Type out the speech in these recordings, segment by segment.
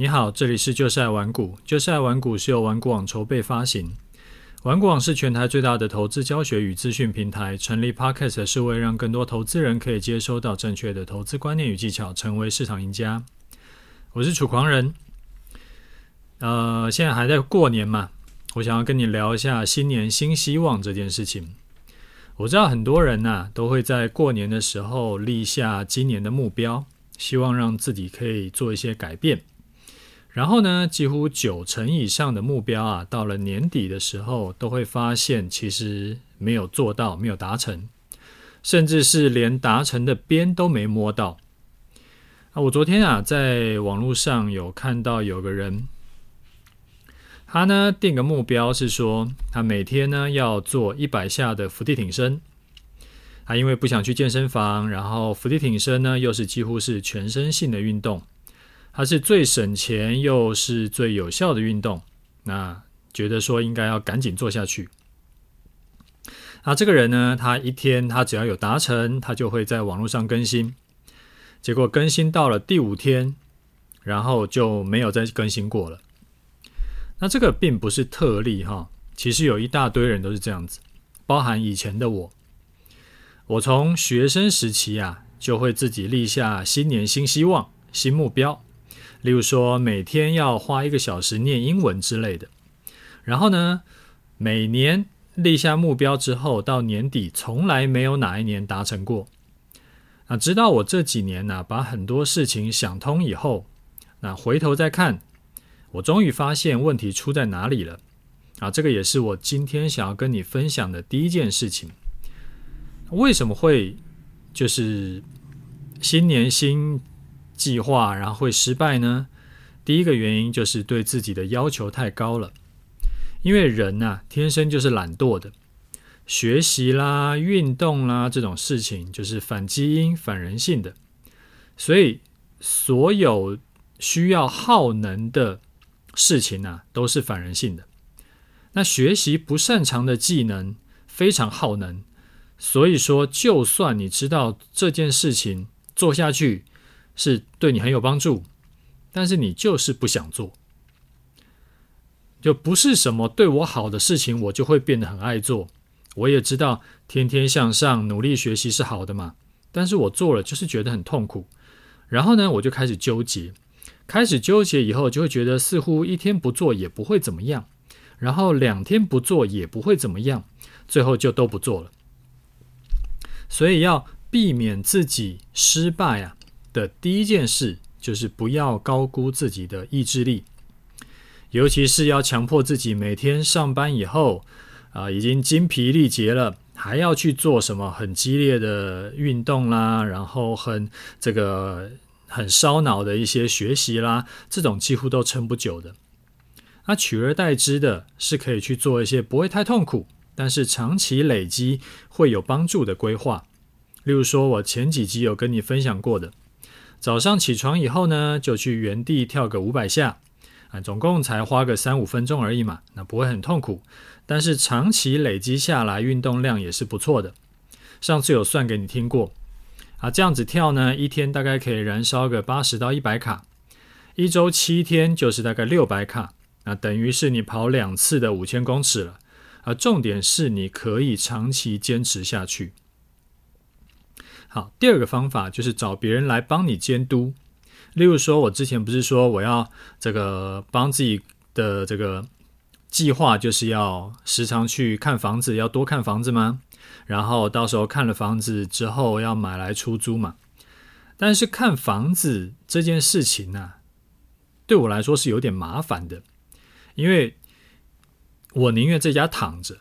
你好，这里是就是爱玩股。就是爱玩股是由玩股网筹备发行。玩股网是全台最大的投资教学与资讯平台。成立 Podcast 是为让更多投资人可以接收到正确的投资观念与技巧，成为市场赢家。我是楚狂人。呃，现在还在过年嘛，我想要跟你聊一下新年新希望这件事情。我知道很多人呐、都会在过年的时候立下今年的目标，希望让自己可以做一些改变。然后呢，几乎九成以上的目标啊，到了年底的时候，都会发现其实没有做到，没有达成，甚至是连达成的边都没摸到。啊，我昨天啊，在网络上有看到有个人，他呢定个目标是说，他每天呢要做一百下的伏地挺身。他因为不想去健身房，然后伏地挺身呢又是几乎是全身性的运动。它是最省钱又是最有效的运动，那觉得说应该要赶紧做下去。那这个人呢，他一天他只要有达成，他就会在网络上更新。结果更新到了第五天，然后就没有再更新过了。那这个并不是特例哈，其实有一大堆人都是这样子，包含以前的我。我从学生时期啊，就会自己立下新年新希望、新目标。例如说，每天要花一个小时念英文之类的。然后呢，每年立下目标之后，到年底从来没有哪一年达成过。那直到我这几年呢、把很多事情想通以后，那回头再看，我终于发现问题出在哪里了。啊，这个也是我今天想要跟你分享的第一件事情。为什么会就是新年新计划，然后会失败呢？第一个原因就是对自己的要求太高了。因为人呐、啊，天生就是懒惰的，学习啦、运动啦这种事情就是反基因、反人性的。所以，所有需要耗能的事情啊，都是反人性的。那学习不擅长的技能非常耗能，所以说，就算你知道这件事情做下去，是对你很有帮助，但是你就是不想做，就不是什么对我好的事情，我就会变得很爱做。我也知道天天向上、努力学习是好的嘛，但是我做了就是觉得很痛苦。然后呢，我就开始纠结，开始纠结以后，就会觉得似乎一天不做也不会怎么样，然后两天不做也不会怎么样，最后就都不做了。所以要避免自己失败啊。的第一件事就是不要高估自己的意志力，尤其是要强迫自己每天上班以后啊、已经精疲力竭了，还要去做什么很激烈的运动啦，然后很这个很烧脑的一些学习啦，这种几乎都撑不久的。那取而代之的是可以去做一些不会太痛苦，但是长期累积会有帮助的规划。例如说，我前几集有跟你分享过的。早上起床以后呢，就去原地跳个五百下，啊，总共才花个三五分钟而已嘛，那不会很痛苦，但是长期累积下来，运动量也是不错的。上次有算给你听过，啊，这样子跳呢，一天大概可以燃烧个八十到一百卡，一周七天就是大概六百卡，那等于是你跑两次的五千公尺了，而重点是你可以长期坚持下去。好，第二个方法就是找别人来帮你监督。例如说，我之前不是说我要这个帮自己的这个计划，就是要时常去看房子，要多看房子吗？然后到时候看了房子之后要买来出租嘛。但是看房子这件事情呢，对我来说是有点麻烦的，因为我宁愿在家躺着，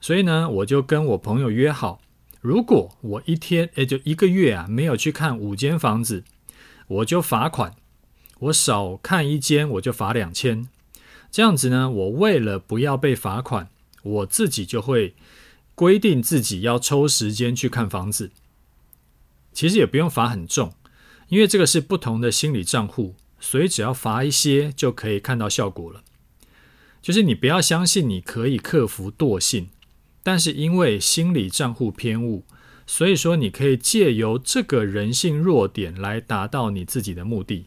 所以呢，我就跟我朋友约好。如果我一天，也就一个月啊，没有去看五间房子，我就罚款。我少看一间，我就罚两千。这样子呢，我为了不要被罚款，我自己就会规定自己要抽时间去看房子。其实也不用罚很重，因为这个是不同的心理账户，所以只要罚一些就可以看到效果了。就是你不要相信你可以克服惰性。但是因为心理账户偏误，所以说你可以借由这个人性弱点来达到你自己的目的。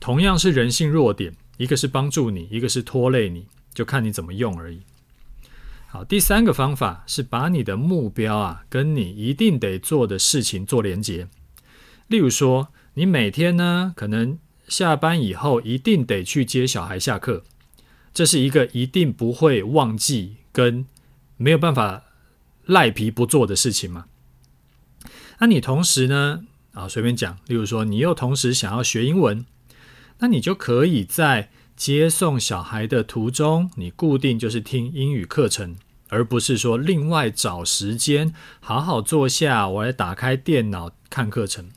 同样是人性弱点，一个是帮助你，一个是拖累你，就看你怎么用而已。好，第三个方法是把你的目标啊，跟你一定得做的事情做连结。例如说，你每天呢，可能下班以后一定得去接小孩下课，这是一个一定不会忘记跟没有办法赖皮不做的事情嘛。那你同时呢，啊，随便讲，例如说，你又同时想要学英文，那你就可以在接送小孩的途中，你固定就是听英语课程，而不是说另外找时间好好坐下，我来打开电脑看课程。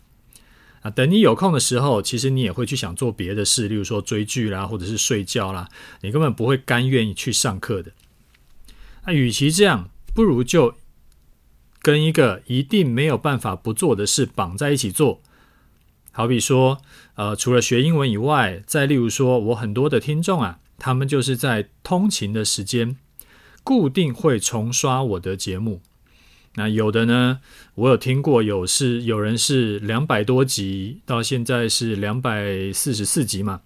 啊，等你有空的时候，其实你也会去想做别的事，例如说追剧啦，或者是睡觉啦，你根本不会甘愿意去上课的。那与其这样，不如就跟一个一定没有办法不做的事绑在一起做。好比说，呃，除了学英文以外，再例如说，我很多的听众啊，他们就是在通勤的时间，固定会重刷我的节目。那有的呢，我有听过，有是有人是两百多集，到现在是两百四十四集嘛。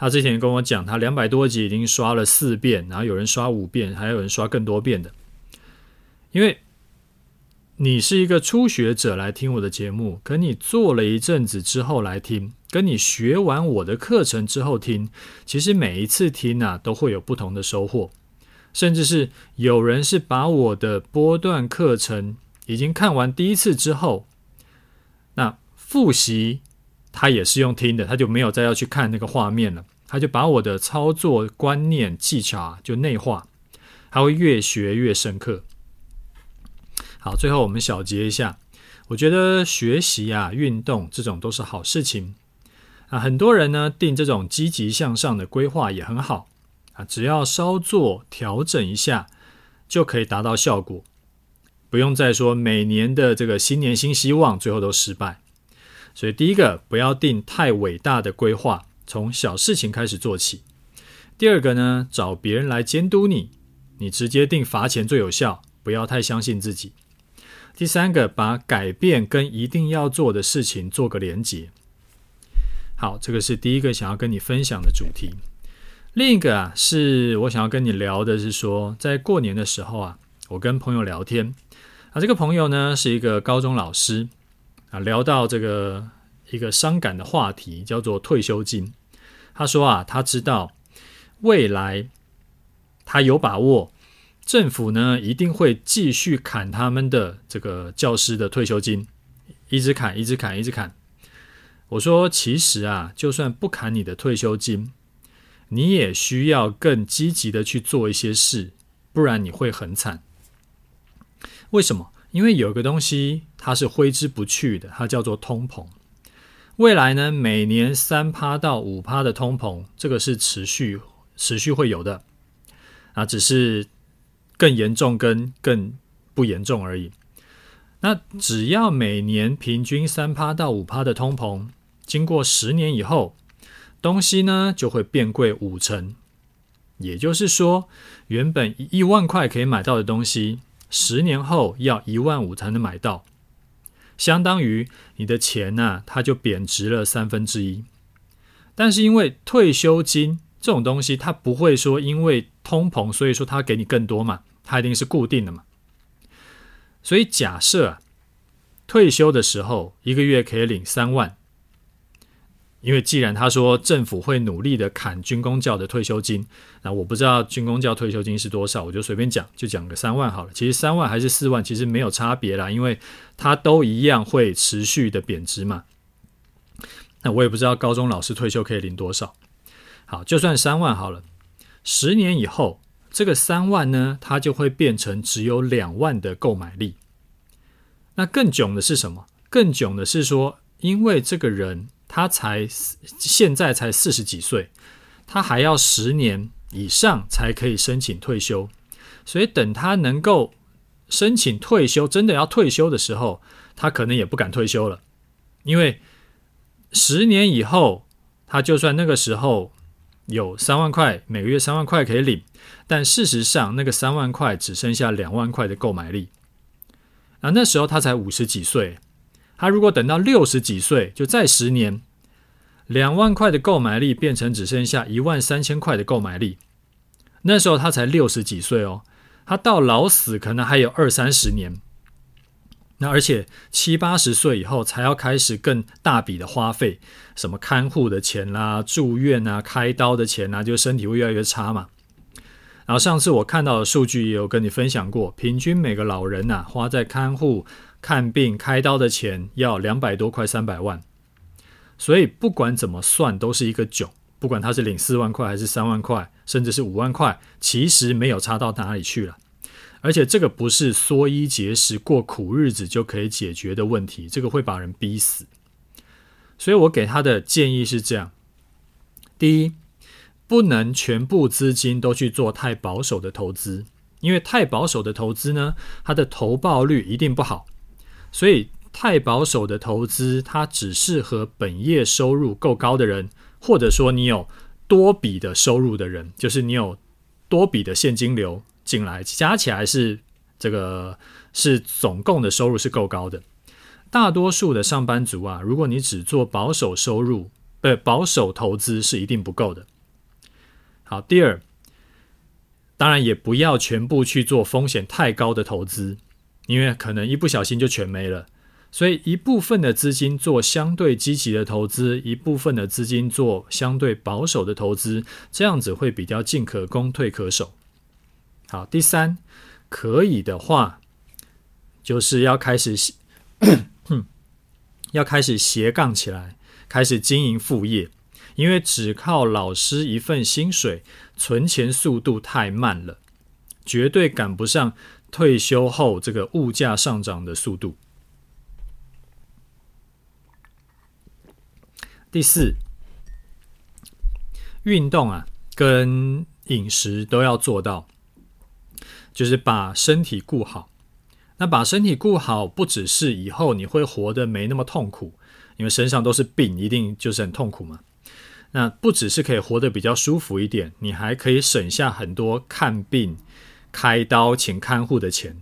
他之前跟我讲，他两百多集已经刷了四遍，然后有人刷五遍，还有人刷更多遍的，因为。你是一个初学者来听我的节目，可你做了一阵子之后来听，跟你学完我的课程之后听，其实每一次听啊都会有不同的收获，甚至是有人是把我的波段课程已经看完第一次之后，那复习他也是用听的，他就没有再要去看那个画面了，他就把我的操作观念技巧啊就内化，他会越学越深刻。好，最后我们小结一下。我觉得学习啊、运动这种都是好事情啊。很多人呢定这种积极向上的规划也很好啊，只要稍作调整一下，就可以达到效果。不用再说每年的这个新年新希望，最后都失败。所以第一个，不要定太伟大的规划，从小事情开始做起。第二个呢，找别人来监督你，你直接定罚钱最有效，不要太相信自己。第三个，把改变跟一定要做的事情做个连结。好，这个是第一个想要跟你分享的主题。另一个啊，是我想要跟你聊的是说，在过年的时候啊，我跟朋友聊天啊，这个朋友呢是一个高中老师啊，聊到这个一个伤感的话题，叫做退休金。他说啊，他知道未来他有把握。政府呢，一定会继续砍他们的这个教师的退休金，一直砍，一直砍，一直砍。我说，其实啊，就算不砍你的退休金，你也需要更积极的去做一些事，不然你会很惨。为什么？因为有个东西它是挥之不去的，它叫做通膨。未来呢，每年三趴到五趴的通膨，这个是持续持续会有的啊，只是。更严重跟更不严重而已。那只要每年平均三趴到五趴的通膨，经过十年以后，东西呢就会变贵五成。也就是说，原本一万块可以买到的东西，十年后要一万五才能买到，相当于你的钱呢、它就贬值了三分之一。但是因为退休金这种东西，它不会说因为通膨，所以说它给你更多嘛。它一定是固定的嘛，所以假设啊，退休的时候一个月可以领三万，因为既然他说政府会努力的砍军公教的退休金，那我不知道军公教退休金是多少，我就随便讲，就讲个三万好了。其实三万还是四万，其实没有差别啦，因为它都一样会持续的贬值嘛。那我也不知道高中老师退休可以领多少，好，就算三万好了，十年以后。这个三万呢，它就会变成只有两万的购买力。那更囧的是什么？更囧的是说，因为这个人他才现在才四十几岁，他还要十年以上才可以申请退休。所以等他能够申请退休，真的要退休的时候，他可能也不敢退休了，因为十年以后，他就算那个时候。有三万块，每个月三万块可以领，但事实上那个三万块只剩下两万块的购买力。啊，那时候他才五十几岁，他如果等到六十几岁，就再十年，两万块的购买力变成只剩下一万三千块的购买力。那时候他才六十几岁哦，他到老死可能还有二三十年。那而且七八十岁以后才要开始更大笔的花费，什么看护的钱啦、住院啊、开刀的钱啊，就身体会越来越差嘛。然后上次我看到的数据也有跟你分享过，平均每个老人呐、啊、花在看护、看病、开刀的钱要两百多块、三百万。所以不管怎么算都是一个囧，不管他是领四万块还是三万块，甚至是五万块，其实没有差到哪里去了。而且这个不是缩衣节食过苦日子就可以解决的问题，这个会把人逼死。所以我给他的建议是这样：第一，不能全部资金都去做太保守的投资，因为太保守的投资呢，它的投报率一定不好。所以太保守的投资，它只适合本业收入够高的人，或者说你有多笔的收入的人，就是你有多笔的现金流。进来加起来是这个是总共的收入是够高的。大多数的上班族啊，如果你只做保守收入，呃，保守投资是一定不够的。好，第二，当然也不要全部去做风险太高的投资，因为可能一不小心就全没了。所以一部分的资金做相对积极的投资，一部分的资金做相对保守的投资，这样子会比较进可攻，退可守。好，第三，可以的话，就是要开始，要开始斜杠起来，开始经营副业，因为只靠老师一份薪水，存钱速度太慢了，绝对赶不上退休后这个物价上涨的速度。第四，运动啊，跟饮食都要做到。就是把身体顾好，那把身体顾好，不只是以后你会活得没那么痛苦，因为身上都是病，一定就是很痛苦嘛。那不只是可以活得比较舒服一点，你还可以省下很多看病、开刀请看护的钱。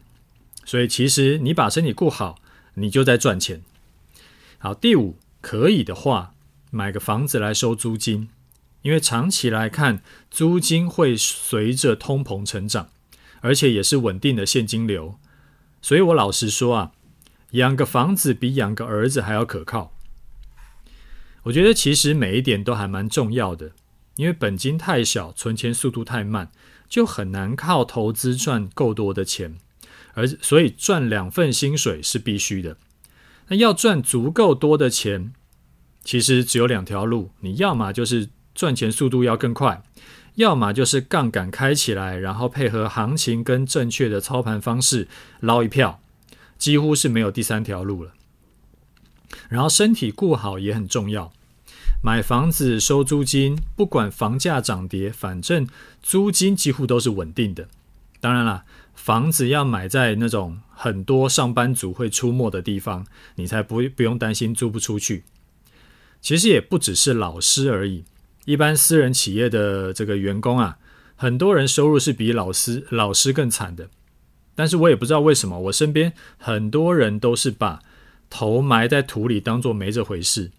所以其实你把身体顾好，你就在赚钱。好，第五，可以的话，买个房子来收租金，因为长期来看，租金会随着通膨成长。而且也是稳定的现金流，所以我老实说啊，养个房子比养个儿子还要可靠。我觉得其实每一点都还蛮重要的，因为本金太小，存钱速度太慢，就很难靠投资赚够多的钱。而所以赚两份薪水是必须的。那要赚足够多的钱，其实只有两条路，你要么就是赚钱速度要更快。要么就是杠杆开起来，然后配合行情跟正确的操盘方式捞一票，几乎是没有第三条路了。然后身体顾好也很重要，买房子收租金，不管房价涨跌，反正租金几乎都是稳定的。当然啦，房子要买在那种很多上班族会出没的地方，你才不不用担心租不出去。其实也不只是老师而已。一般私人企业的这个员工啊，很多人收入是比老师老师更惨的。但是我也不知道为什么，我身边很多人都是把头埋在土里，当做没这回事。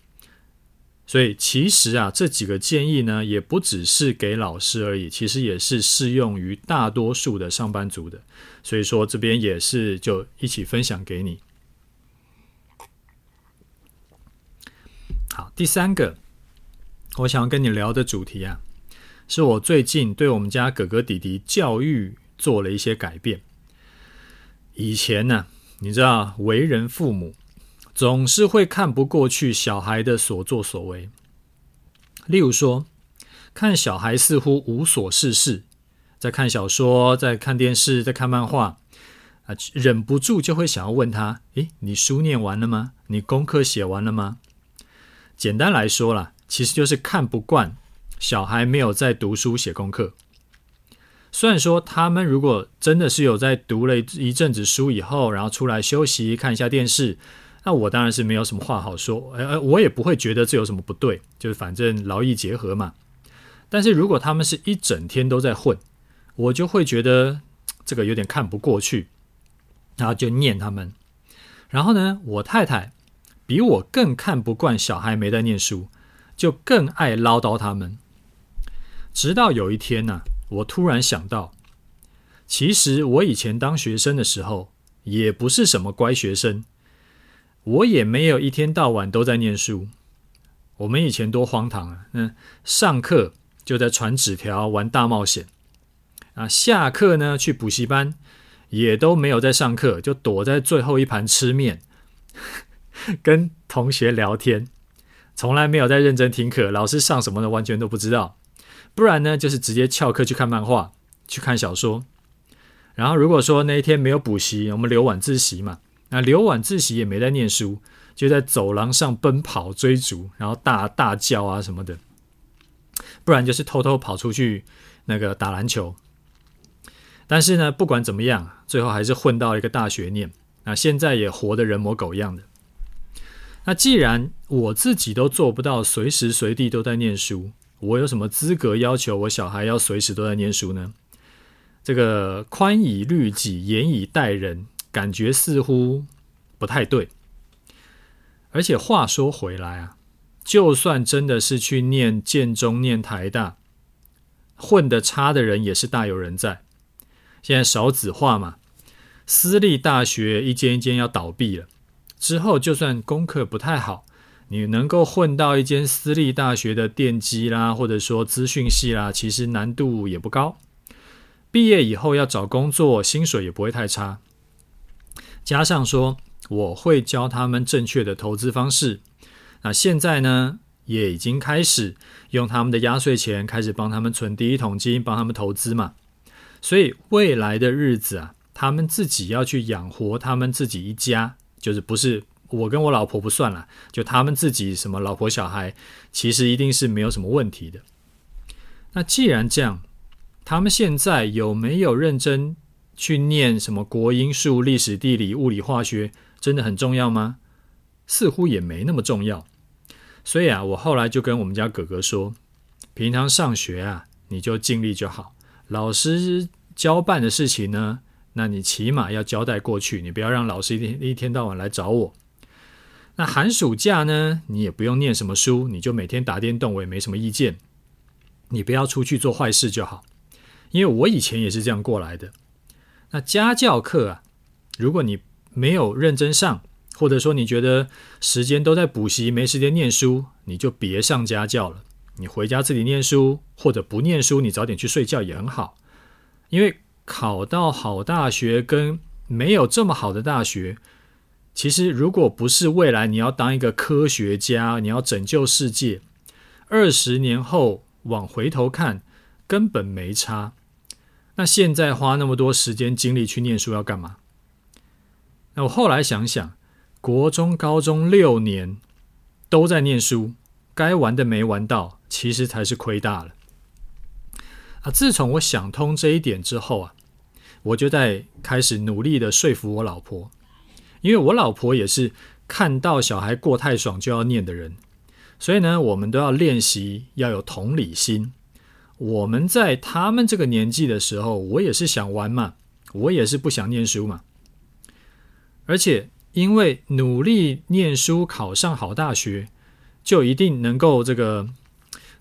所以其实啊，这几个建议呢，也不只是给老师而已，其实也是适用于大多数的上班族的。所以说这边也是就一起分享给你。好，第三个。我想跟你聊的主题啊，是我最近对我们家哥哥弟弟教育做了一些改变。以前呢，你知道，为人父母总是会看不过去小孩的所作所为。例如说，看小孩似乎无所事事，在看小说，在看电视，在看漫画，啊，忍不住就会想要问他：“诶，你书念完了吗？你功课写完了吗？”简单来说啦。其实就是看不惯小孩没有在读书写功课。虽然说他们如果真的是有在读了一阵子书以后，然后出来休息看一下电视，那我当然是没有什么话好说。呃，我也不会觉得这有什么不对，就是反正劳逸结合嘛。但是如果他们是一整天都在混，我就会觉得这个有点看不过去，然后就念他们。然后呢，我太太比我更看不惯小孩没在念书。就更爱唠叨他们。直到有一天呢、我突然想到，其实我以前当学生的时候，也不是什么乖学生，我也没有一天到晚都在念书。我们以前多荒唐啊！嗯，上课就在传纸条、玩大冒险啊，下课呢去补习班，也都没有在上课，就躲在最后一排吃面，跟同学聊天，从来没有在认真听课，老师上什么的完全都不知道。不然呢，就是直接翘课去看漫画、去看小说。然后如果说那一天没有补习，我们留晚自习嘛，那留晚自习也没在念书。就在走廊上奔跑追逐，然后大大叫啊什么的，不然就是偷偷跑出去那个打篮球。但是呢，不管怎么样，最后还是混到一个大学念。那现在也活得人模狗样的。那既然我自己都做不到随时随地都在念书，我有什么资格要求我小孩要随时都在念书呢？这个宽以律己，严以待人，感觉似乎不太对。而且话说回来啊，就算真的是去念建中、念台大，混得差的人也是大有人在。现在少子化嘛，私立大学一间一间要倒闭了。之后就算功课不太好，你能够混到一间私立大学的电机啦，或者说资讯系啦，其实难度也不高。毕业以后要找工作，薪水也不会太差。加上说，我会教他们正确的投资方式。那现在呢，也已经开始用他们的压岁钱，开始帮他们存第一桶金，帮他们投资嘛。所以未来的日子啊，他们自己要去养活他们自己一家，就是不是我跟我老婆不算了，就他们自己什么老婆小孩，其实一定是没有什么问题的。那既然这样，他们现在有没有认真去念什么国英数、历史、地理、物理、化学？真的很重要吗？似乎也没那么重要。所以啊，我后来就跟我们家哥哥说，平常上学啊，你就尽力就好。老师交办的事情呢，那你起码要交代过去，你不要让老师一天一天到晚来找我。那寒暑假呢，你也不用念什么书，你就每天打电动，我也没什么意见。你不要出去做坏事就好，因为我以前也是这样过来的。那家教课啊，如果你没有认真上，或者说你觉得时间都在补习，没时间念书，你就别上家教了。你回家自己念书，或者不念书，你早点去睡觉也很好。因为考到好大学跟没有这么好的大学，其实如果不是未来你要当一个科学家，你要拯救世界，二十年后往回头看，根本没差。那现在花那么多时间精力去念书要干嘛？那我后来想想，国中、高中六年都在念书，该玩的没玩到，其实才是亏大了。啊，自从我想通这一点之后啊，我就在开始努力的说服我老婆，因为我老婆也是看到小孩过太爽就要念的人，所以呢，我们都要练习要有同理心。我们在他们这个年纪的时候，我也是想玩嘛，我也是不想念书嘛。而且，因为努力念书考上好大学，就一定能够这个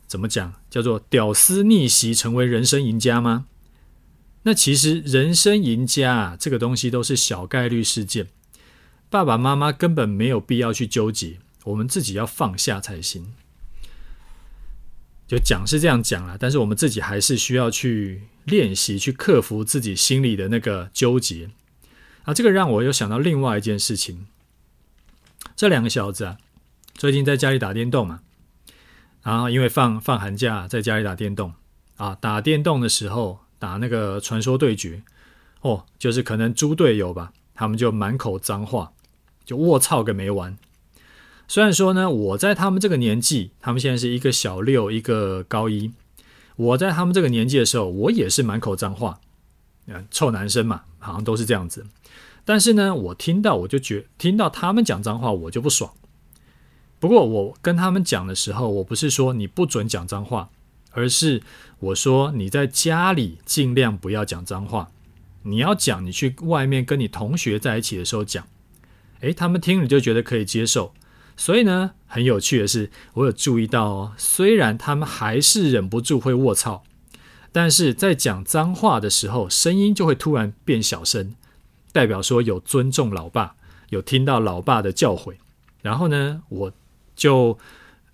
怎么讲？叫做屌丝逆袭，成为人生赢家吗？那其实人生赢家啊，这个东西都是小概率事件。爸爸妈妈根本没有必要去纠结，我们自己要放下才行。就讲是这样讲啦，但是我们自己还是需要去练习，去克服自己心里的那个纠结。啊，这个让我又想到另外一件事情。这两个小子啊，最近在家里打电动嘛，然后因为放放寒假，在家里打电动啊，打电动的时候打那个传说对决，哦，就是可能猪队友吧，他们就满口脏话，就卧槽个没完。虽然说呢，我在他们这个年纪，他们现在是一个小六，一个高一，我在他们这个年纪的时候，我也是满口脏话，嗯，臭男生嘛，好像都是这样子。但是呢，我听到我就觉听到他们讲脏话，我就不爽。不过我跟他们讲的时候，我不是说你不准讲脏话，而是我说你在家里尽量不要讲脏话。你要讲，你去外面跟你同学在一起的时候讲。诶，他们听了就觉得可以接受，所以呢，很有趣的是，我有注意到哦，虽然他们还是忍不住会卧槽，但是在讲脏话的时候，声音就会突然变小声，代表说有尊重老爸，有听到老爸的教诲。然后呢，我就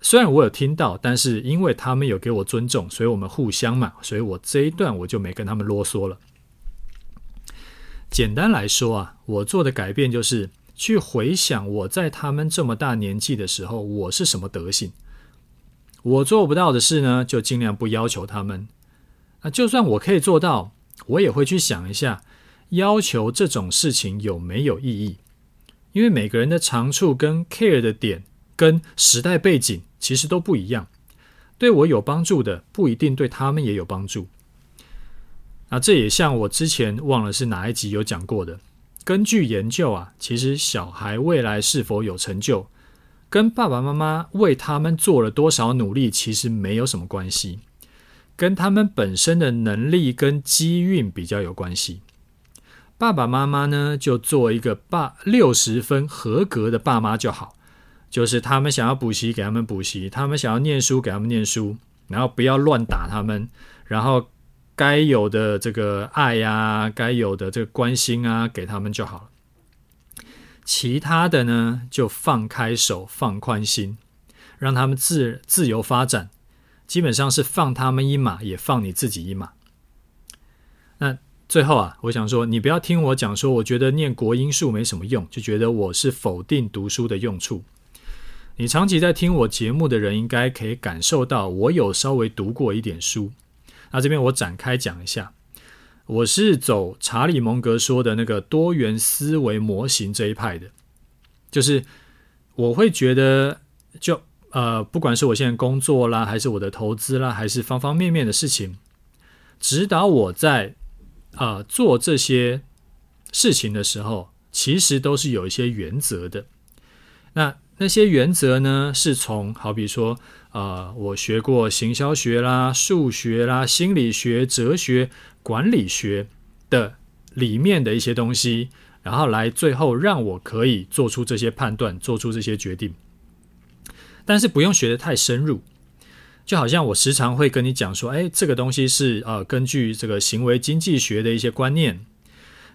虽然我有听到，但是因为他们有给我尊重，所以我们互相嘛，所以我这一段我就没跟他们啰嗦了。简单来说啊，我做的改变就是。去回想我在他们这么大年纪的时候，我是什么德行？我做不到的事呢，就尽量不要求他们。啊，就算我可以做到，我也会去想一下，要求这种事情有没有意义？因为每个人的长处跟 care 的点，跟时代背景其实都不一样。对我有帮助的，不一定对他们也有帮助。啊，这也像我之前忘了是哪一集有讲过的。根据研究啊，其实小孩未来是否有成就，跟爸爸妈妈为他们做了多少努力，其实没有什么关系，跟他们本身的能力跟机运比较有关系。爸爸妈妈呢，就做一个爸六十分合格的爸妈就好，就是他们想要补习给他们补习，他们想要念书给他们念书，然后不要乱打他们，然后。该有的这个爱呀、该有的这个关心啊，给他们就好了。其他的呢，就放开手，放宽心，让他们自自由发展。基本上是放他们一马，也放你自己一马。那最后啊，我想说，你不要听我讲说，我觉得念国音数没什么用，就觉得我是否定读书的用处。你长期在听我节目的人，应该可以感受到，我有稍微读过一点书。那这边我展开讲一下，我是走查理蒙格说的那个多元思维模型这一派的，就是我会觉得就，呃，不管是我现在工作啦，还是我的投资啦，还是方方面面的事情，指导我在呃做这些事情的时候，其实都是有一些原则的。那那些原则呢，是从好比说。啊、呃，我学过行销学啦、数学啦、心理学、哲学、管理学的里面的一些东西，然后来最后让我可以做出这些判断，做出这些决定。但是不用学得太深入，就好像我时常会跟你讲说，哎，这个东西是呃根据这个行为经济学的一些观念。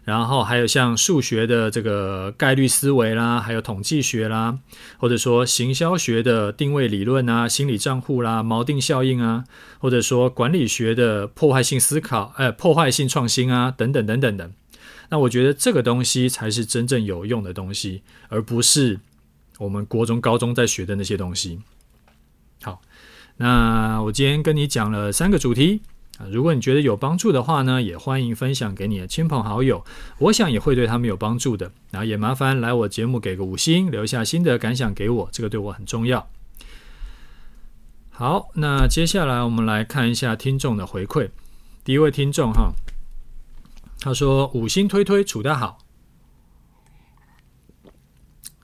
然后还有像数学的这个概率思维啦，还有统计学啦，或者说行销学的定位理论啊、心理账户啦、锚定效应啊，或者说管理学的破坏性思考、呃破坏性创新啊等等等等等。那我觉得这个东西才是真正有用的东西，而不是我们国中、高中在学的那些东西。好，那我今天跟你讲了三个主题。如果你觉得有帮助的话呢，也欢迎分享给你的亲朋好友，我想也会对他们有帮助的。然后也麻烦来我节目给个五星，留下心得感想给我，这个对我很重要。好，那接下来我们来看一下听众的回馈。第一位听众哈，他说五星推推处得好，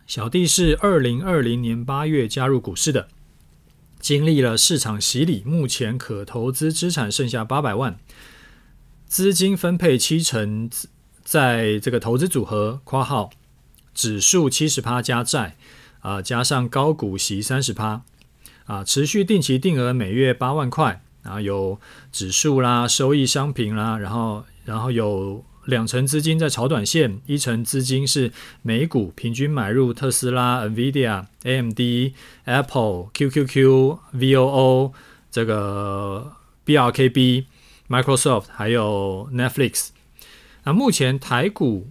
小弟是二零二零年八月加入股市的。经历了市场洗礼，目前可投资资产剩下八百万，资金分配七成在这个投资组合（括号指数七十趴加债啊，加上高股息三十趴啊，持续定期定额每月八万块啊，有指数啦、收益商品啦，然后然后有。两成资金在炒短线，一成资金是美股，平均买入特斯拉、NVIDIA、AMD、Apple、QQQ、VOO 这个 BRKB、Microsoft 还有 Netflix。那目前台股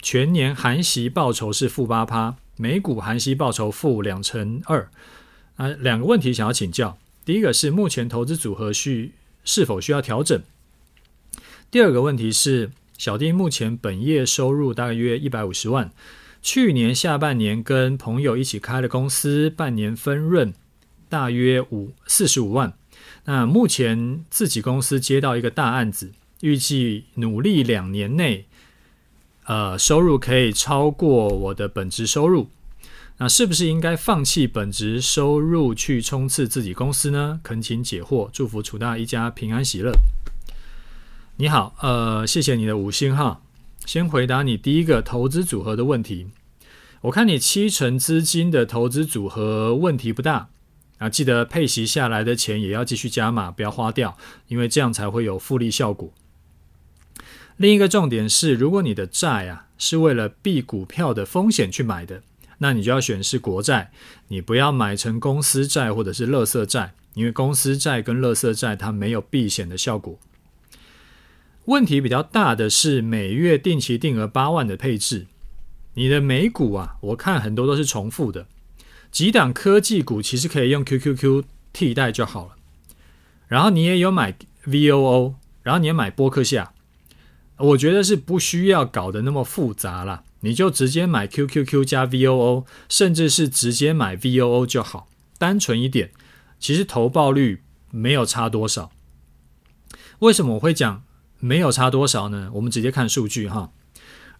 全年含息报酬是负八趴，美股含息报酬负两成二。啊，两个问题想要请教，第一个是目前投资组合需是否需要调整？第二个问题是。小弟目前本业收入大约一百五十万，去年下半年跟朋友一起开了公司，半年分润大约五四十五万。那目前自己公司接到一个大案子，预计努力两年内，呃，收入可以超过我的本职收入。那是不是应该放弃本职收入去冲刺自己公司呢？恳请解惑，祝福楚大一家平安喜乐。你好，呃，谢谢你的五星哈。先回答你第一个投资组合的问题。我看你七成资金的投资组合问题不大啊，记得配息下来的钱也要继续加码，不要花掉，因为这样才会有复利效果。另一个重点是，如果你的债啊是为了避股票的风险去买的，那你就要选是国债，你不要买成公司债或者是垃圾债，因为公司债跟垃圾债它没有避险的效果。问题比较大的是每月定期定额八万的配置。你的美股啊，我看很多都是重复的，几档科技股其实可以用 QQQ 替代就好了。然后你也有买 VOO，然后你也买波克夏，我觉得是不需要搞得那么复杂啦，你就直接买 QQQ 加 VOO，甚至是直接买 VOO 就好，单纯一点，其实投报率没有差多少。为什么我会讲没有差多少呢？我们直接看数据哈。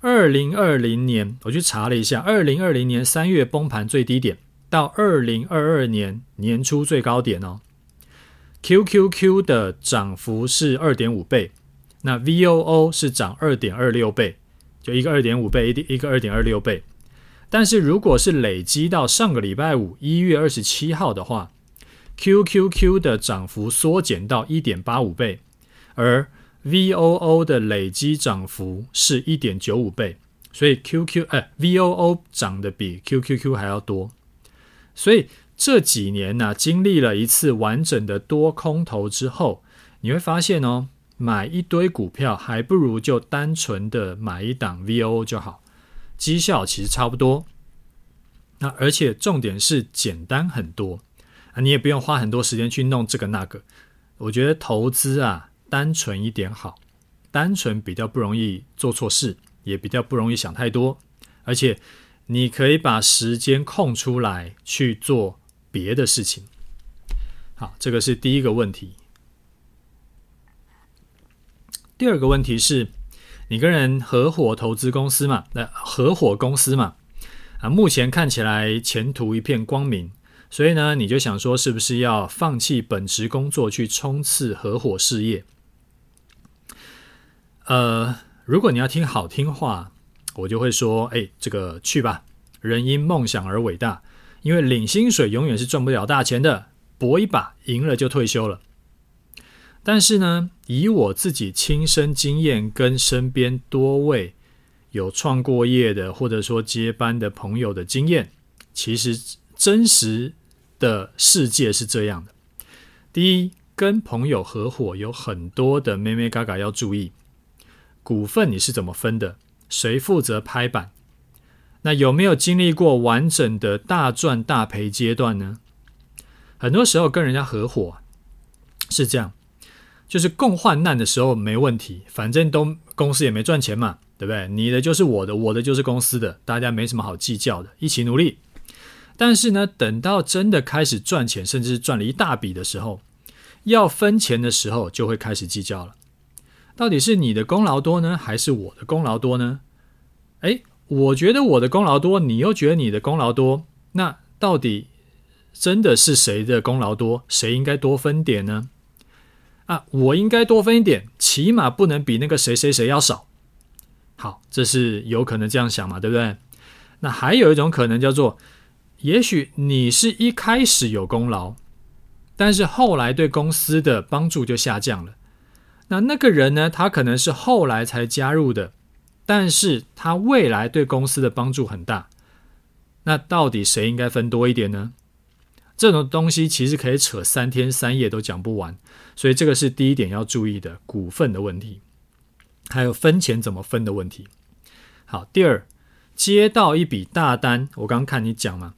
二零二零年，我去查了一下，二零二零年三月崩盘最低点到二零二二年年初最高点哦。QQQ 的涨幅是二点五倍，那 VOO 是涨二点二六倍，就一个二点五倍，一一个二点二六倍。但是如果是累积到上个礼拜五一月二十七号的话，QQQ 的涨幅缩减到一点八五倍，而 VOO 的累积涨幅是一点九五倍，所以 QQ 哎 VOO 涨得比 QQQ 还要多，所以这几年呢、啊，经历了一次完整的多空头之后，你会发现哦，买一堆股票还不如就单纯的买一档 VOO 就好，绩效其实差不多。那而且重点是简单很多啊，你也不用花很多时间去弄这个那个。我觉得投资啊。单纯一点好，单纯比较不容易做错事，也比较不容易想太多，而且你可以把时间空出来去做别的事情。好，这个是第一个问题。第二个问题是，你跟人合伙投资公司嘛？那合伙公司嘛，啊，目前看起来前途一片光明，所以呢，你就想说，是不是要放弃本职工作去冲刺合伙事业？呃，如果你要听好听话，我就会说，哎，这个去吧。人因梦想而伟大，因为领薪水永远是赚不了大钱的，搏一把赢了就退休了。但是呢，以我自己亲身经验跟身边多位有创过业的或者说接班的朋友的经验，其实真实的世界是这样的。第一，跟朋友合伙有很多的眉眉角角要注意。股份你是怎么分的？谁负责拍板？那有没有经历过完整的大赚大赔阶段呢？很多时候跟人家合伙是这样，就是共患难的时候没问题，反正都公司也没赚钱嘛，对不对？你的就是我的，我的就是公司的，大家没什么好计较的，一起努力。但是呢，等到真的开始赚钱，甚至是赚了一大笔的时候，要分钱的时候，就会开始计较了。到底是你的功劳多呢，还是我的功劳多呢？诶，我觉得我的功劳多，你又觉得你的功劳多，那到底真的是谁的功劳多？谁应该多分点呢？啊，我应该多分一点，起码不能比那个谁谁谁要少。好，这是有可能这样想嘛，对不对？那还有一种可能叫做，也许你是一开始有功劳，但是后来对公司的帮助就下降了。那那个人呢？他可能是后来才加入的，但是他未来对公司的帮助很大。那到底谁应该分多一点呢？这种东西其实可以扯三天三夜都讲不完，所以这个是第一点要注意的股份的问题，还有分钱怎么分的问题。好，第二，接到一笔大单，我刚看你讲嘛，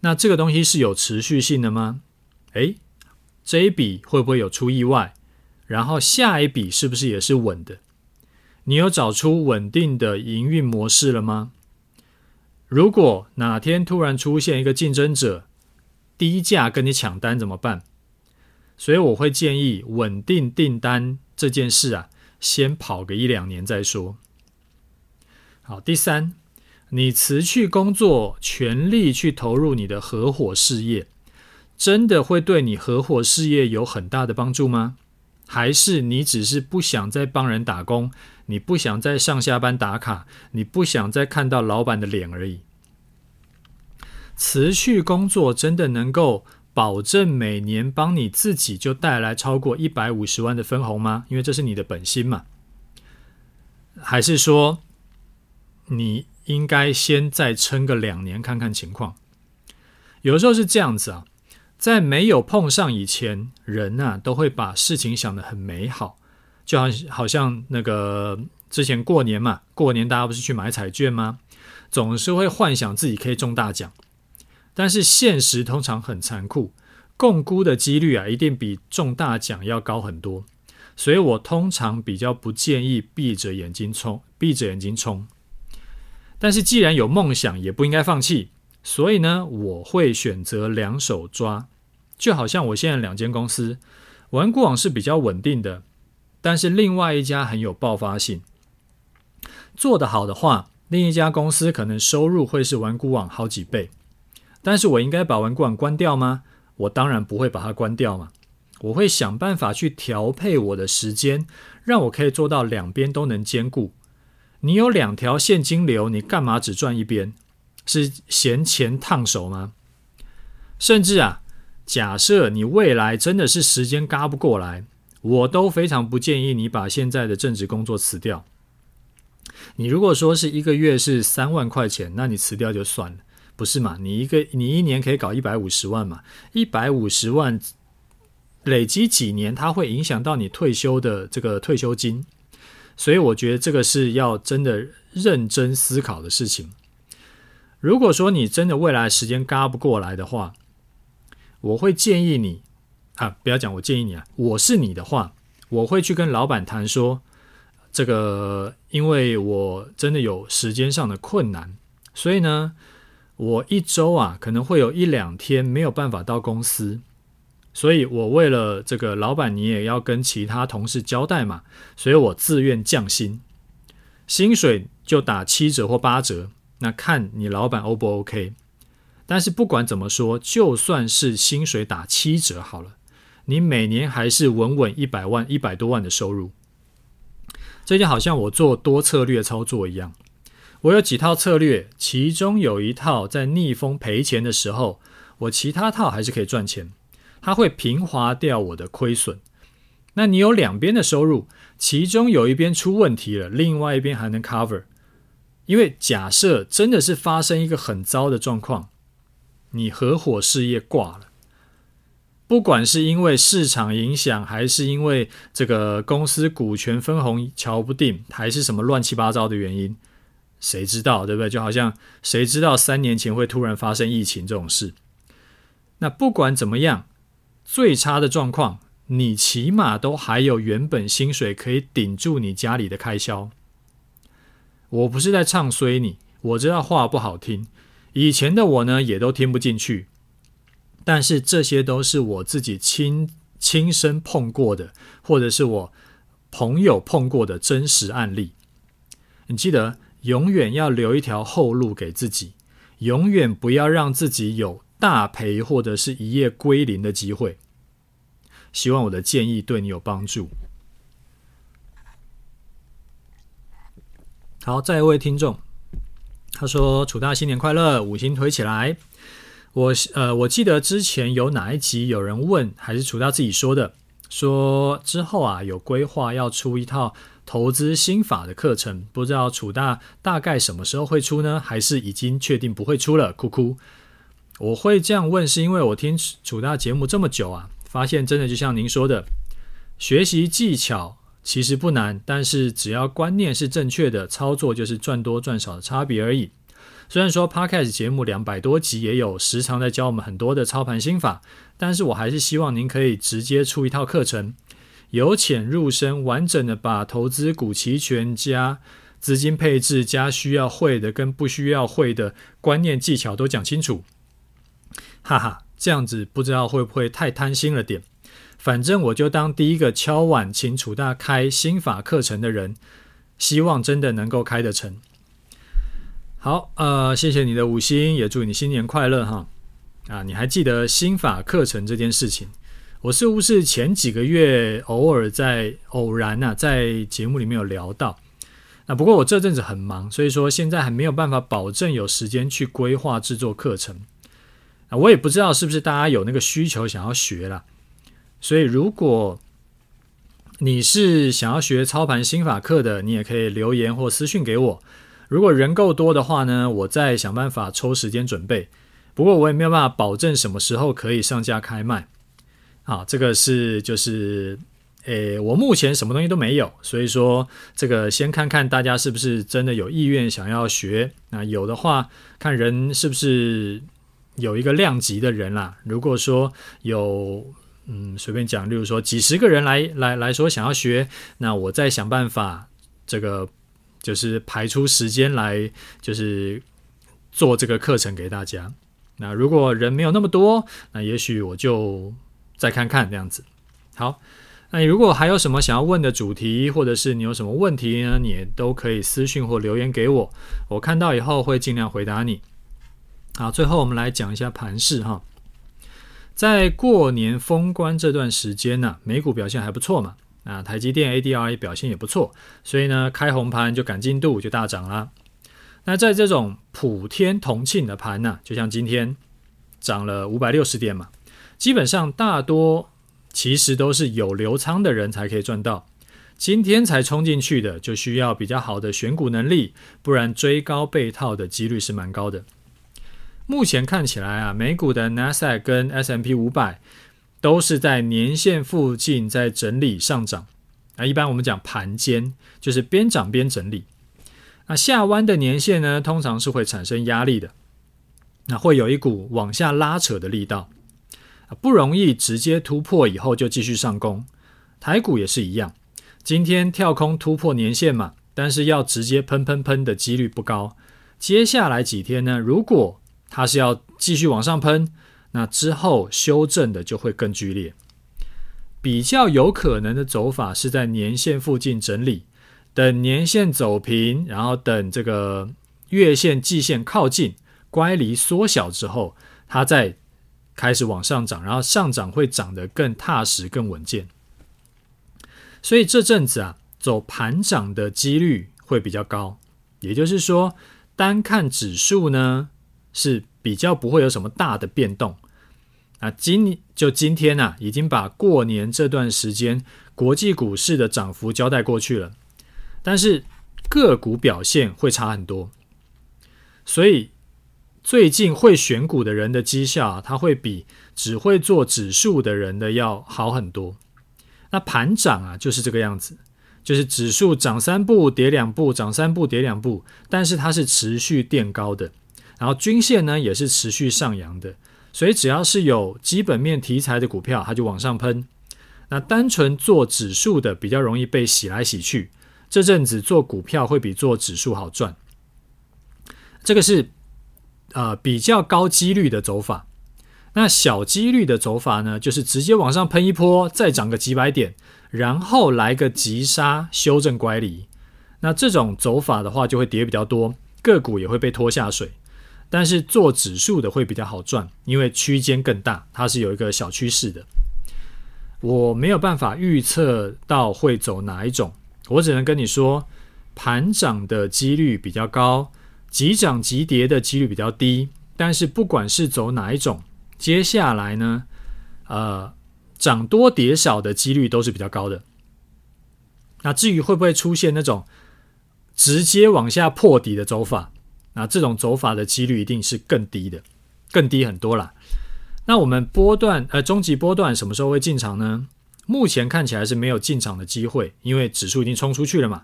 那这个东西是有持续性的吗？诶，这一笔会不会有出意外？然后下一笔是不是也是稳的？你有找出稳定的营运模式了吗？如果哪天突然出现一个竞争者低价跟你抢单怎么办？所以我会建议稳定订单这件事啊，先跑个一两年再说。好，第三，你辞去工作，全力去投入你的合伙事业，真的会对你合伙事业有很大的帮助吗？还是你只是不想再帮人打工，你不想再上下班打卡，你不想再看到老板的脸而已。辞去工作真的能够保证每年帮你自己就带来超过一百五十万的分红吗？因为这是你的本心嘛。还是说你应该先再撑个两年看看情况？有时候是这样子啊，在没有碰上以前，人啊都会把事情想得很美好，就好像好像那个之前过年嘛，过年大家不是去买彩券吗？总是会幻想自己可以中大奖，但是现实通常很残酷，共估的几率啊一定比中大奖要高很多，所以我通常比较不建议闭着眼睛冲，闭着眼睛冲。但是既然有梦想，也不应该放弃。所以呢，我会选择两手抓，就好像我现在两间公司，玩股网是比较稳定的，但是另外一家很有爆发性。做得好的话，另一家公司可能收入会是玩股网好几倍。但是我应该把玩股网关掉吗？我当然不会把它关掉嘛，我会想办法去调配我的时间，让我可以做到两边都能兼顾。你有两条现金流，你干嘛只赚一边？是嫌钱烫手吗？甚至啊，假设你未来真的是时间嘎不过来，我都非常不建议你把现在的正职工作辞掉。你如果说是一个月是三万块钱，那你辞掉就算了，不是嘛？你一个你一年可以搞一百五十万嘛？一百五十万累积几年，它会影响到你退休的这个退休金，所以我觉得这个是要真的认真思考的事情。如果说你真的未来时间嘎不过来的话，我会建议你啊，不要讲我建议你啊，我是你的话，我会去跟老板谈说，这个因为我真的有时间上的困难，所以呢，我一周啊可能会有一两天没有办法到公司，所以我为了这个老板，你也要跟其他同事交代嘛，所以我自愿降薪，薪水就打七折或八折。那看你老板 O 不 OK，但是不管怎么说，就算是薪水打七折好了，你每年还是稳稳一百万、一百多万的收入。这就好像我做多策略操作一样，我有几套策略，其中有一套在逆风赔钱的时候，我其他套还是可以赚钱，它会平滑掉我的亏损。那你有两边的收入，其中有一边出问题了，另外一边还能 cover。因为假设真的是发生一个很糟的状况，你合伙事业挂了，不管是因为市场影响，还是因为这个公司股权分红瞧不定，还是什么乱七八糟的原因，谁知道，对不对？就好像谁知道三年前会突然发生疫情这种事。那不管怎么样，最差的状况，你起码都还有原本薪水可以顶住你家里的开销。我不是在唱衰你，我知道话不好听，以前的我呢也都听不进去，但是这些都是我自己亲亲身碰过的，或者是我朋友碰过的真实案例。你记得永远要留一条后路给自己，永远不要让自己有大赔或者是一夜归零的机会。希望我的建议对你有帮助。好，再一位听众，他说：“楚大新年快乐，五星推起来。我”呃，我记得之前有哪一集有人问，还是楚大自己说的，说之后啊有规划要出一套投资心法的课程，不知道楚大大概什么时候会出呢？还是已经确定不会出了？哭哭。我会这样问，是因为我听楚大节目这么久啊，发现真的就像您说的，学习技巧。其实不难，但是只要观念是正确的，操作就是赚多赚少的差别而已。虽然说 Podcast 节目两百多集也有时常在教我们很多的操盘心法，但是我还是希望您可以直接出一套课程，由浅入深，完整的把投资股期权加资金配置加需要会的跟不需要会的观念技巧都讲清楚。哈哈，这样子不知道会不会太贪心了点？反正我就当第一个敲碗请楚大开心法课程的人，希望真的能够开得成。好，呃，谢谢你的五星，也祝你新年快乐哈。啊，你还记得心法课程这件事情？我似乎是前几个月偶尔在偶然呐、啊，在节目里面有聊到。那不过我这阵子很忙，所以说现在还没有办法保证有时间去规划制作课程。啊，我也不知道是不是大家有那个需求想要学啦。所以如果你是想要学操盘心法课的，你也可以留言或私讯给我。如果人够多的话呢，我再想办法抽时间准备。不过我也没有办法保证什么时候可以上架开卖。好，这个是就是，诶，我目前什么东西都没有，所以说这个先看看大家是不是真的有意愿想要学。那有的话，看人是不是有一个量级的人啦。如果说有，嗯，随便讲，例如说几十个人来来来说想要学，那我再想办法，这个就是排出时间来，就是做这个课程给大家。那如果人没有那么多，那也许我就。再看看这样子，好。那如果还有什么想要问的主题，或者是你有什么问题呢？你都可以私讯或留言给我，我看到以后会尽量回答你。好，最后我们来讲一下盘势哈。在过年封关这段时间呢，美股表现还不错嘛。那台积电 ADR 表现也不错，所以呢，开红盘就赶进度就大涨啦。那在这种普天同庆的盘呢，就像今天涨了五百六十点嘛。基本上大多其实都是有留仓的人才可以赚到，今天才冲进去的就需要比较好的选股能力，不然追高被套的几率是蛮高的。目前看起来啊，美股的 NASA 跟 S M P 五百都是在年线附近在整理上涨，啊，一般我们讲盘间就是边涨边整理。那下弯的年线呢，通常是会产生压力的，那会有一股往下拉扯的力道。不容易直接突破以后就继续上攻，台股也是一样。今天跳空突破年线嘛，但是要直接喷喷喷的几率不高。接下来几天呢，如果它是要继续往上喷，那之后修正的就会更剧烈。比较有可能的走法是在年线附近整理，等年线走平，然后等这个月线、季线靠近，乖离缩小之后，它再。开始往上涨，然后上涨会涨得更踏实、更稳健。所以这阵子啊，走盘涨的几率会比较高。也就是说，单看指数呢，是比较不会有什么大的变动。啊，今就今天啊，已经把过年这段时间国际股市的涨幅交代过去了，但是个股表现会差很多，所以。最近会选股的人的绩效啊，它会比只会做指数的人的要好很多。那盘涨啊，就是这个样子，就是指数涨三步跌两步，涨三步跌两步，但是它是持续垫高的，然后均线呢也是持续上扬的，所以只要是有基本面题材的股票，它就往上喷。那单纯做指数的比较容易被洗来洗去，这阵子做股票会比做指数好赚。这个是。呃，比较高几率的走法，那小几率的走法呢，就是直接往上喷一波，再涨个几百点，然后来个急杀修正乖离。那这种走法的话，就会跌比较多，个股也会被拖下水。但是做指数的会比较好赚，因为区间更大，它是有一个小趋势的。我没有办法预测到会走哪一种，我只能跟你说，盘涨的几率比较高。急涨急跌的几率比较低，但是不管是走哪一种，接下来呢，呃，涨多跌少的几率都是比较高的。那至于会不会出现那种直接往下破底的走法，那这种走法的几率一定是更低的，更低很多啦。那我们波段呃终极波段什么时候会进场呢？目前看起来是没有进场的机会，因为指数已经冲出去了嘛。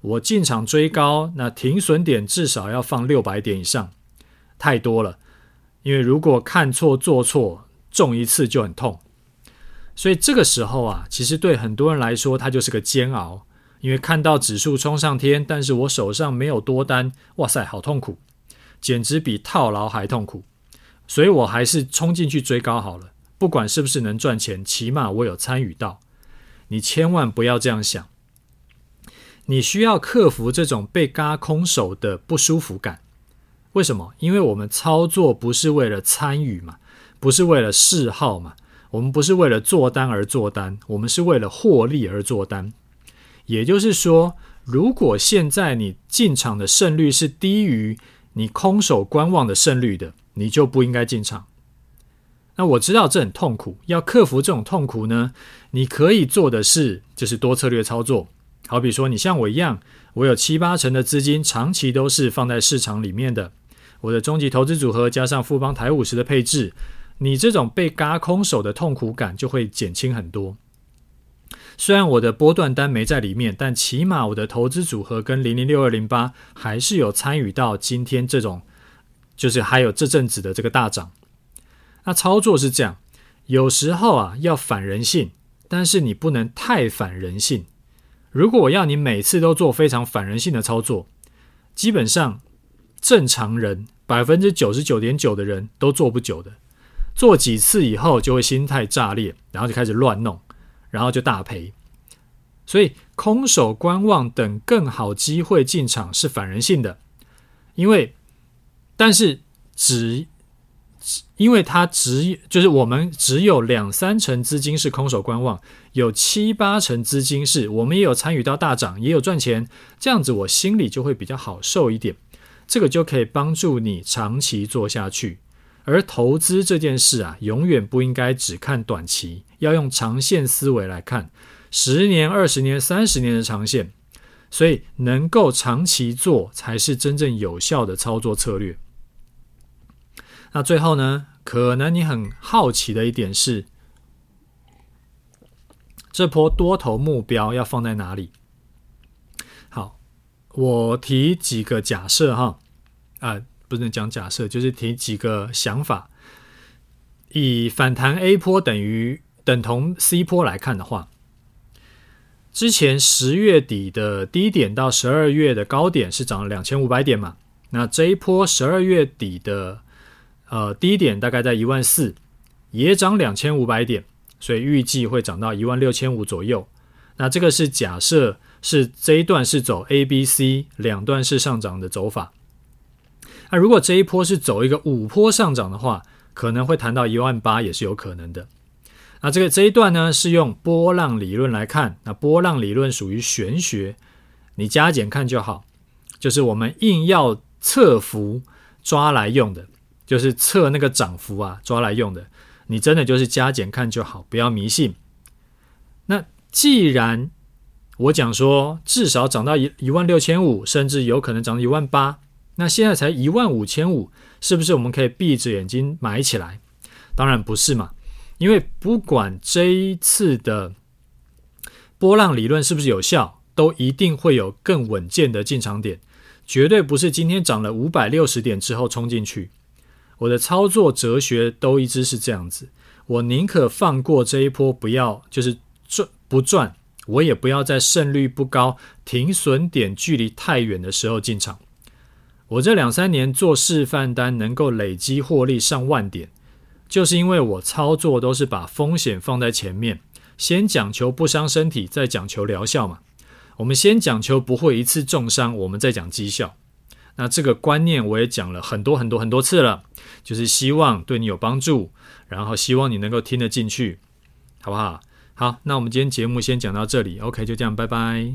我进场追高，那停损点至少要放六百点以上，太多了。因为如果看错做错，中一次就很痛。所以这个时候啊，其实对很多人来说，它就是个煎熬。因为看到指数冲上天，但是我手上没有多单，哇塞，好痛苦，简直比套牢还痛苦。所以我还是冲进去追高好了，不管是不是能赚钱，起码我有参与到。你千万不要这样想。你需要克服这种被嘎空手的不舒服感，为什么？因为我们操作不是为了参与嘛，不是为了嗜好嘛，我们不是为了做单而做单，我们是为了获利而做单。也就是说，如果现在你进场的胜率是低于你空手观望的胜率的，你就不应该进场，那我知道这很痛苦，要克服这种痛苦呢，你可以做的是就是多策略操作。好比说，你像我一样，我有七八成的资金长期都是放在市场里面的，我的终极投资组合加上富邦台五十的配置，你这种被嘎空手的痛苦感就会减轻很多。虽然我的波段单没在里面，但起码我的投资组合跟零零六二零八还是有参与到今天这种，就是还有这阵子的这个大涨。那操作是这样，有时候啊要反人性，但是你不能太反人性。如果我要你每次都做非常反人性的操作，基本上正常人百分之九十九点九的人都做不久的，做几次以后就会心态炸裂，然后就开始乱弄，然后就大赔。所以空手观望等更好机会进场是反人性的，因为但是只。因为它只就是我们只有两三成资金是空手观望，有七八成资金是我们也有参与到大涨，也有赚钱，这样子我心里就会比较好受一点。这个就可以帮助你长期做下去。而投资这件事啊，永远不应该只看短期，要用长线思维来看，十年、二十年、三十年的长线。所以能够长期做才是真正有效的操作策略。那最后呢，可能你很好奇的一点是，这波多头目标要放在哪里？好，我提几个假设哈，啊、不能讲假设，就是提几个想法。以反弹 A 波等于等同 C 波来看的话，之前十月底的低点到十二月的高点是涨了两千五百点嘛？那这一波十二月底的。呃，低点大概在一万四，也涨两千五百点，所以预计会涨到一万六千五左右。那这个是假设是这一段是走 A、B、C 两段式上涨的走法。那如果这一波是走一个五波上涨的话，可能会谈到一万八也是有可能的。那这个这一段呢是用波浪理论来看，那波浪理论属于玄学，你加减看就好，就是我们硬要测幅抓来用的。就是测那个涨幅啊，抓来用的。你真的就是加减看就好，不要迷信。那既然我讲说至少涨到一一万六千五，甚至有可能涨到一万八，那现在才一万五千五，是不是我们可以闭着眼睛买起来？当然不是嘛，因为不管这一次的波浪理论是不是有效，都一定会有更稳健的进场点，绝对不是今天涨了五百六十点之后冲进去。我的操作哲学都一直是这样子，我宁可放过这一波，不要就是赚不赚，我也不要在胜率不高、停损点距离太远的时候进场。我这两三年做示范单能够累积获利上万点，就是因为我操作都是把风险放在前面，先讲求不伤身体，再讲求疗效嘛。我们先讲求不会一次重伤，我们再讲绩效。那这个观念我也讲了很多很多很多次了，就是希望对你有帮助，然后希望你能够听得进去，好不好？好，那我们今天节目先讲到这里，OK，就这样，拜拜。